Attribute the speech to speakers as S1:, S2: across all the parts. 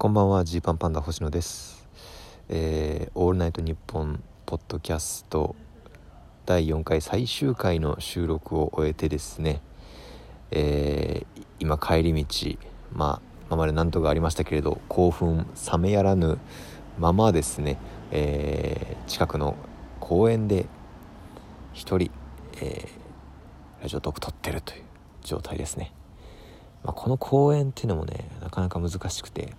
S1: こんばんはジーパンパンダ星野です、えーオールナイトニッポン」ポッドキャスト第4回最終回の収録を終えてですね、えー今帰り道まあ今まで何とかありましたけれど興奮冷めやらぬままですね、えー近くの公園で一人、えラジオトーク撮ってるという状態ですね、まあ、この公園っていうのもねなかなか難しくて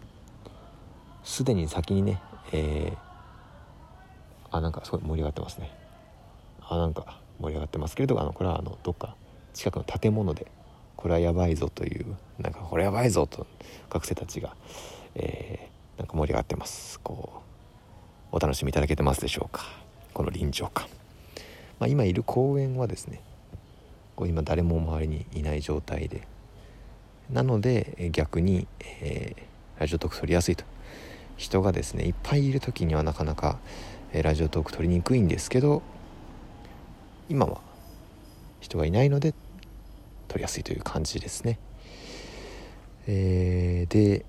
S1: すでに先にね、えーあなんかすごい盛り上がってますね。あなんか盛り上がってますけれどあのこれはあのどっか近くの建物でこれはやばいぞというなんかこれやばいぞと学生たちが、えーなんか盛り上がってます。こうお楽しみいただけてますでしょうか。この臨場感、まあ、今いる公園はですねこう今誰も周りにいない状態でなので逆に、えーラジオトーク取りやすいと。人がですねいっぱいいる時にはなかなか、えラジオトーク取りにくいんですけど今は人がいないので取りやすいという感じですね。えーで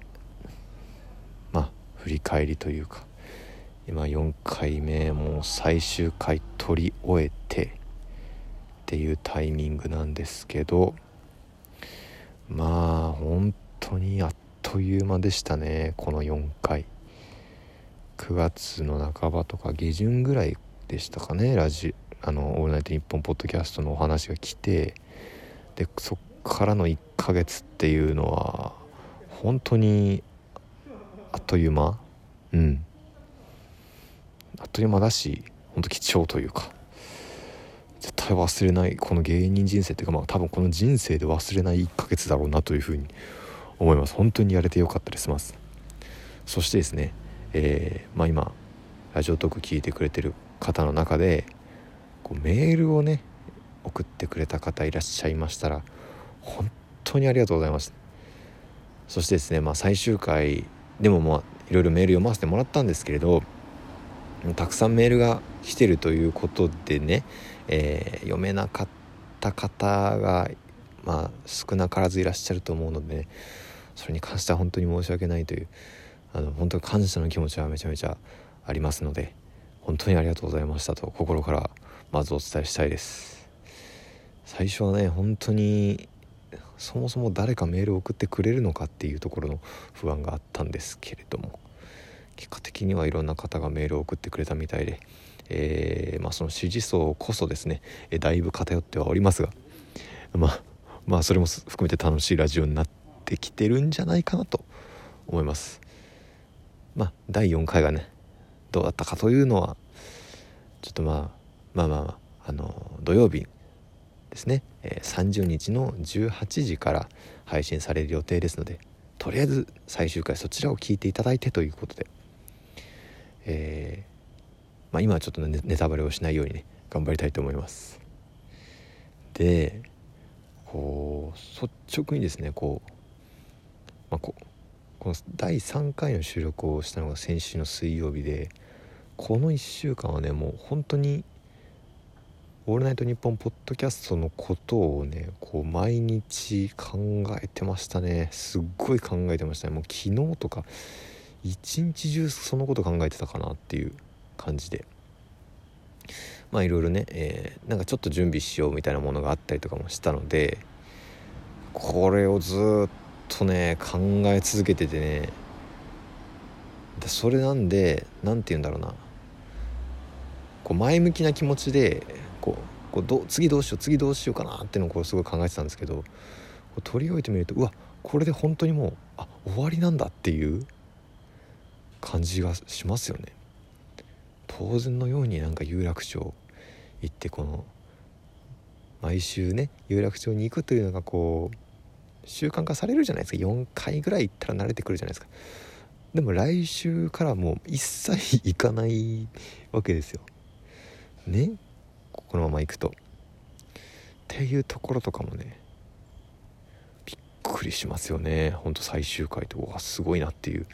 S1: まあ振り返りというか今4回目もう最終回取り終えてっていうタイミングなんですけどまあ本当にあっという間でしたねこの4回。9月の半ばとか下旬ぐらいでしたかねラジあの「オールナイトニッポン」ポッドキャストのお話が来てでそっからの1ヶ月っていうのは本当にあっという間？うん。あっという間だし本当貴重というか。絶対忘れないこの芸人人生っていうかまあ多分この人生で忘れない1ヶ月だろうなというふうに思います。本当にやれてよかったです。ますそしてですねえーまあ今ラジオトーク聞いてくれてる方の中でこうメールをね送ってくれた方いらっしゃいましたら本当にありがとうございます。そしてですねまあ最終回でもまあいろいろメール読ませてもらったんですけれどたくさんメールが来てるということでね、えー読めなかった方がまあ少なからずいらっしゃると思うので、ね、それに関しては本当に申し訳ないというあの本当に感謝の気持ちはめちゃめちゃありますので本当にありがとうございましたと心からまずお伝えしたいです。最初はね本当にそもそも誰かメールを送ってくれるのかっていうところの不安があったんですけれども結果的にはいろんな方がメールを送ってくれたみたいで、えーまあ、その支持層こそですね、えだいぶ偏ってはおりますがまあまあそれも含めて楽しいラジオになってきてるんじゃないかなと思います。まあ第4回がねどうだったかというのはちょっとまあまあまあ、まあ、あの土曜日ですね、えー30日の18時から配信される予定ですのでとりあえず最終回そちらを聞いていただいてということで、えーまあ、今はちょっとねネタバレをしないようにね頑張りたいと思います。でこう率直にですねこう、まあ、ここの第3回の収録をしたのが先週の水曜日でこの1週間はねもう本当に「オールナイトニッポン」ポッドキャストのことをねこう毎日考えてましたね。すっごい考えてましたね。もう昨日とか一日中そのこと考えてたかなっていう感じで。まあいろいろね、えーなんかちょっと準備しようみたいなものがあったりとかもしたのでこれをずっとね考え続けててねそれなんで何て言うんだろうなこう前向きな気持ちでこうこうど次どうしよう次どうしようかなってのをこうすごい考えてたんですけどこう取り終えてみるとうわこれで本当にもうあ終わりなんだっていう感じがしますよね。当然のようになんか有楽町行ってこの毎週ね有楽町に行くというのがこう習慣化されるじゃないですか。4回ぐらい行ったら慣れてくるじゃないですか。でも来週からもう一切行かないわけですよ。ね？このまま行くと。っていうところとかもねびっくりしますよね。ほんと最終回とわすごいなっていう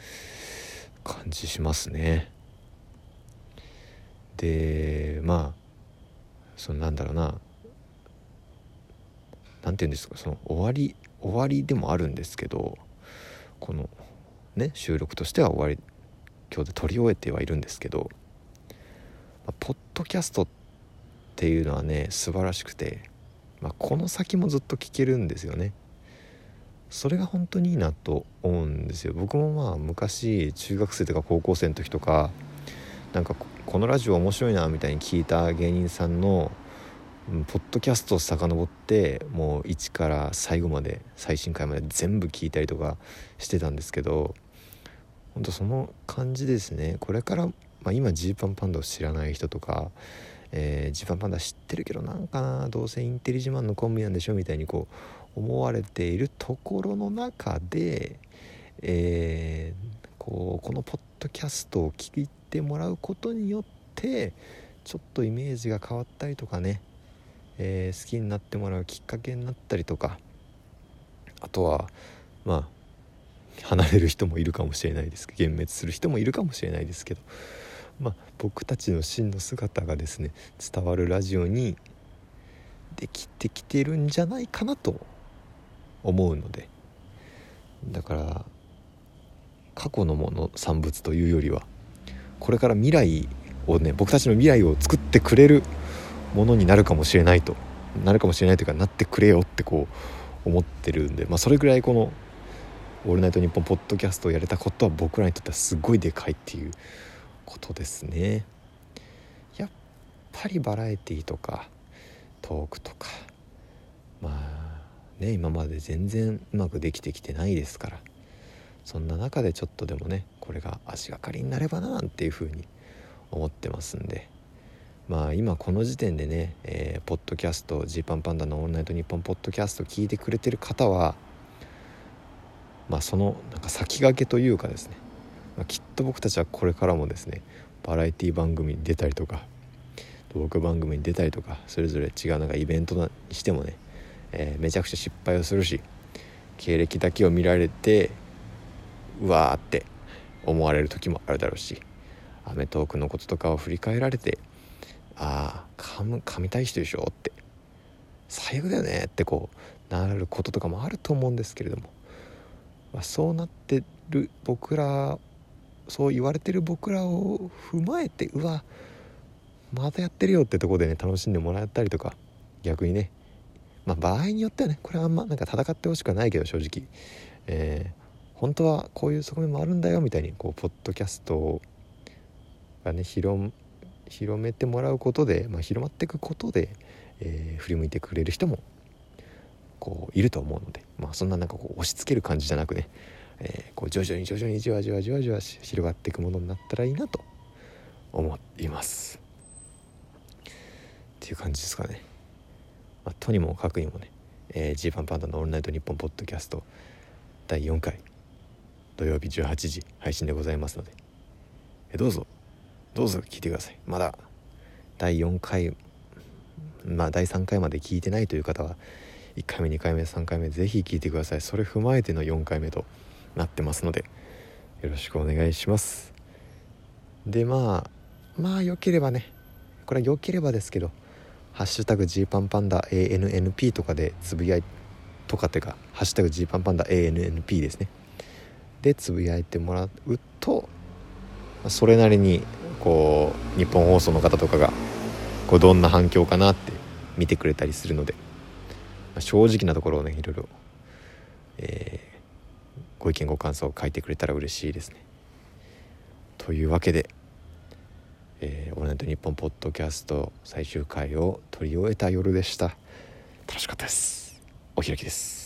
S1: 感じしますね。でまあそのなんだろうな。何て言うんですかその終わり終わりでもあるんですけどこのね収録としては終わり今日で撮り終えてはいるんですけど、まあ、ポッドキャストっていうのはね素晴らしくて、まあ、この先もずっと聞けるんですよね。それが本当にいいなと思うんですよ僕もまあ昔中学生とか高校生の時とかなんかこのラジオ面白いなみたいに聞いた芸人さんのポッドキャストを遡ってもう1から最後まで最新回まで全部聞いたりとかしてたんですけど本当その感じですね。これから、まあ、今ジーパンパンダを知らない人とかえー、ジーパンパンダ知ってるけどなんかなどうせインテリ自慢のコンビなんでしょみたいにこう思われているところの中で、えー、こうこのポッドキャストを聞いてもらうことによってちょっとイメージが変わったりとかねえー、好きになってもらうきっかけになったりとかあとはまあ離れる人もいるかもしれないですけど幻滅する人もいるかもしれないですけどまあ僕たちの真の姿がですね伝わるラジオにできてきてるんじゃないかなと思うのでだから過去のもの産物というよりはこれから未来をね僕たちの未来を作ってくれるものになるかもしれないとなるかもしれないというかなってくれよってこう思ってるんで、まあ、それぐらいこの「オールナイトニッポン」ポッドキャストをやれたことは僕らにとってはすごいでかいっていうことですね。やっぱりバラエティーとかトークとかまあね今まで全然うまくできてきてないですからそんな中でちょっとでもねこれが足がかりになればななんていうふうに思ってますんで。まあ今この時点でね、えー、ポッドキャストジーパンパンダの「オールナイトニッポン」ポッドキャスト聞いてくれてる方はまあそのなんか先駆けというかですね、まあ、きっと僕たちはこれからもですねバラエティ番組に出たりとかトーク番組に出たりとかそれぞれ違うなんかイベントにしてもね、えー、めちゃくちゃ失敗をするし経歴だけを見られてうわーって思われる時もあるだろうし『アメトーーク』のこととかを振り返られてああ噛む噛みたい人でしょ？って。最悪だよねってこうなることとかもあると思うんですけれども、まあ、そうなってる僕らそう言われてる僕らを踏まえてうわまたやってるよってとこでね楽しんでもらったりとか逆にね。まあ場合によってはねこれはあんまなんか戦ってほしくはないけど正直、えー、本当はこういう側面もあるんだよみたいにこうポッドキャストがね広広めてもらうことで、まあ、広まっていくことで、えー、振り向いてくれる人もこういると思うので、まあ、そんななんかこう押し付ける感じじゃなくね、えー、こう徐々に徐々にじわじわじわじわ広がっていくものになったらいいなと思います。っていう感じですかね。まあ、とにもかくにもね、えー、G パンパンダのオールナイトニッポンポッドキャスト第4回土曜日18時配信でございますので、えどうぞどうぞ聞いてください。まだ第4回まあ第3回まで聞いてないという方は1回目2回目3回目ぜひ聞いてください。それ踏まえての4回目となってますのでよろしくお願いします。でまあまあ良ければねこれは良ければですけど「ハッシュタグ G パンパンダ ANNP」とかでつぶやいとかっていうか「ハッシュタグ G パンパンダ ANNP」ですね。でつぶやいてもらうとそれなりにこう日本放送の方とかがこうどんな反響かなって見てくれたりするので、まあ、正直なところをねいろいろ、えー、ご意見ご感想を書いてくれたら嬉しいですね。というわけで「えー、オールナイトニッポン」ポッドキャスト最終回を取り終えた夜でした。楽しかったです。お開きです。